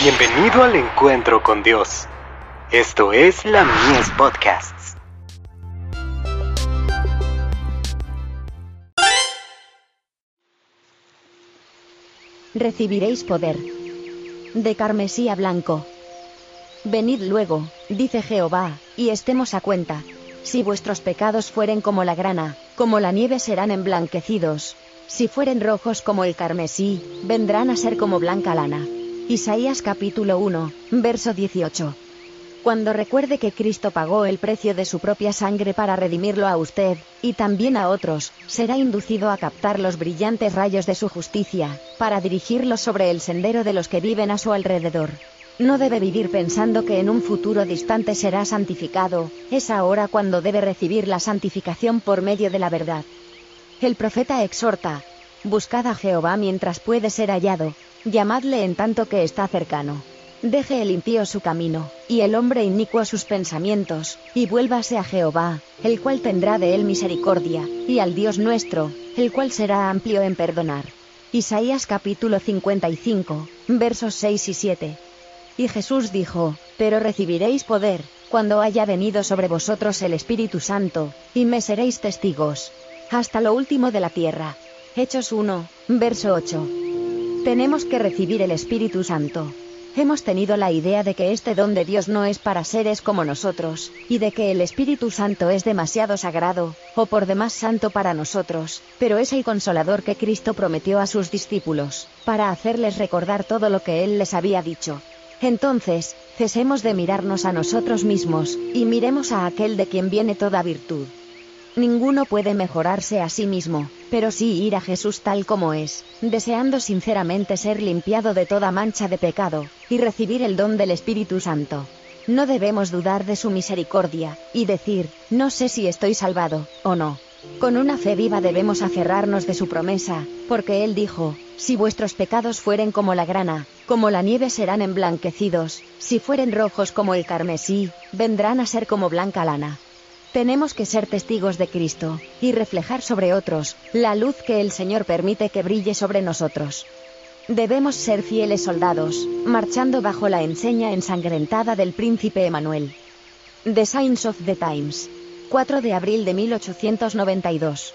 Bienvenido al encuentro con Dios. Esto es la Mies Podcasts. Recibiréis poder. De carmesí a blanco. Venid luego, dice Jehová, y estemos a cuenta. Si vuestros pecados fueren como la grana, como la nieve serán emblanquecidos. Si fueren rojos como el carmesí, vendrán a ser como blanca lana. Isaías capítulo 1, verso 18. Cuando recuerde que Cristo pagó el precio de su propia sangre para redimirlo a usted, y también a otros, será inducido a captar los brillantes rayos de su justicia, para dirigirlos sobre el sendero de los que viven a su alrededor. No debe vivir pensando que en un futuro distante será santificado, es ahora cuando debe recibir la santificación por medio de la verdad. El profeta exhorta, Buscad a Jehová mientras puede ser hallado, llamadle en tanto que está cercano. Deje el impío su camino, y el hombre inicuo sus pensamientos, y vuélvase a Jehová, el cual tendrá de él misericordia, y al Dios nuestro, el cual será amplio en perdonar. Isaías capítulo 55, versos 6 y 7. Y Jesús dijo, Pero recibiréis poder, cuando haya venido sobre vosotros el Espíritu Santo, y me seréis testigos. Hasta lo último de la tierra. Hechos 1, verso 8. Tenemos que recibir el Espíritu Santo. Hemos tenido la idea de que este don de Dios no es para seres como nosotros, y de que el Espíritu Santo es demasiado sagrado, o por demás santo para nosotros, pero es el consolador que Cristo prometió a sus discípulos, para hacerles recordar todo lo que Él les había dicho. Entonces, cesemos de mirarnos a nosotros mismos, y miremos a aquel de quien viene toda virtud. Ninguno puede mejorarse a sí mismo, pero sí ir a Jesús tal como es, deseando sinceramente ser limpiado de toda mancha de pecado, y recibir el don del Espíritu Santo. No debemos dudar de su misericordia, y decir, no sé si estoy salvado, o no. Con una fe viva debemos aferrarnos de su promesa, porque Él dijo, si vuestros pecados fueren como la grana, como la nieve serán emblanquecidos, si fueren rojos como el carmesí, vendrán a ser como blanca lana. Tenemos que ser testigos de Cristo, y reflejar sobre otros, la luz que el Señor permite que brille sobre nosotros. Debemos ser fieles soldados, marchando bajo la enseña ensangrentada del príncipe Emanuel. The Signs of the Times. 4 de abril de 1892.